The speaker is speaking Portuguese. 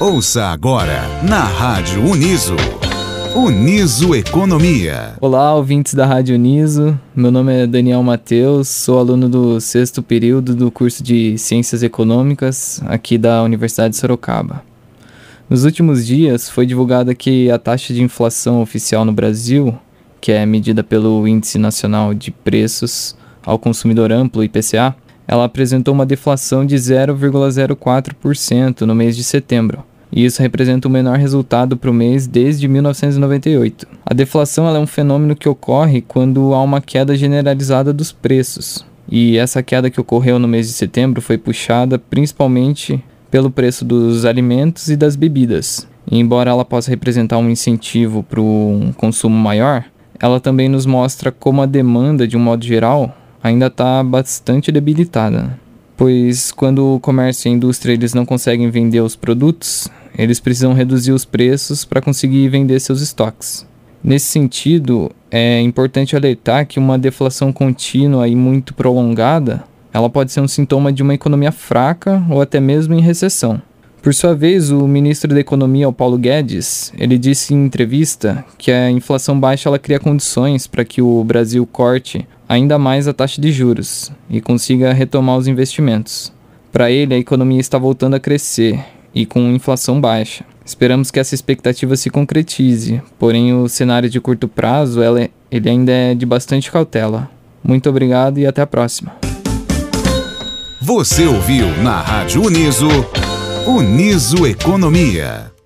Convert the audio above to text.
Ouça agora na Rádio Uniso. Uniso Economia. Olá, ouvintes da Rádio Uniso. Meu nome é Daniel Mateus, sou aluno do sexto período do curso de Ciências Econômicas aqui da Universidade de Sorocaba. Nos últimos dias foi divulgada que a taxa de inflação oficial no Brasil, que é medida pelo Índice Nacional de Preços ao Consumidor Amplo, IPCA, ela apresentou uma deflação de 0,04% no mês de setembro. E isso representa o menor resultado para o mês desde 1998. A deflação é um fenômeno que ocorre quando há uma queda generalizada dos preços. E essa queda que ocorreu no mês de setembro foi puxada principalmente pelo preço dos alimentos e das bebidas. E embora ela possa representar um incentivo para um consumo maior, ela também nos mostra como a demanda, de um modo geral, ainda está bastante debilitada, pois quando o comércio e a indústria eles não conseguem vender os produtos, eles precisam reduzir os preços para conseguir vender seus estoques. Nesse sentido, é importante alertar que uma deflação contínua e muito prolongada, ela pode ser um sintoma de uma economia fraca ou até mesmo em recessão. Por sua vez, o ministro da Economia, o Paulo Guedes, ele disse em entrevista que a inflação baixa ela cria condições para que o Brasil corte ainda mais a taxa de juros e consiga retomar os investimentos. Para ele, a economia está voltando a crescer e com inflação baixa. Esperamos que essa expectativa se concretize, porém o cenário de curto prazo ela, ele ainda é de bastante cautela. Muito obrigado e até a próxima. Você ouviu na Rádio Uniso. Uniso Economia.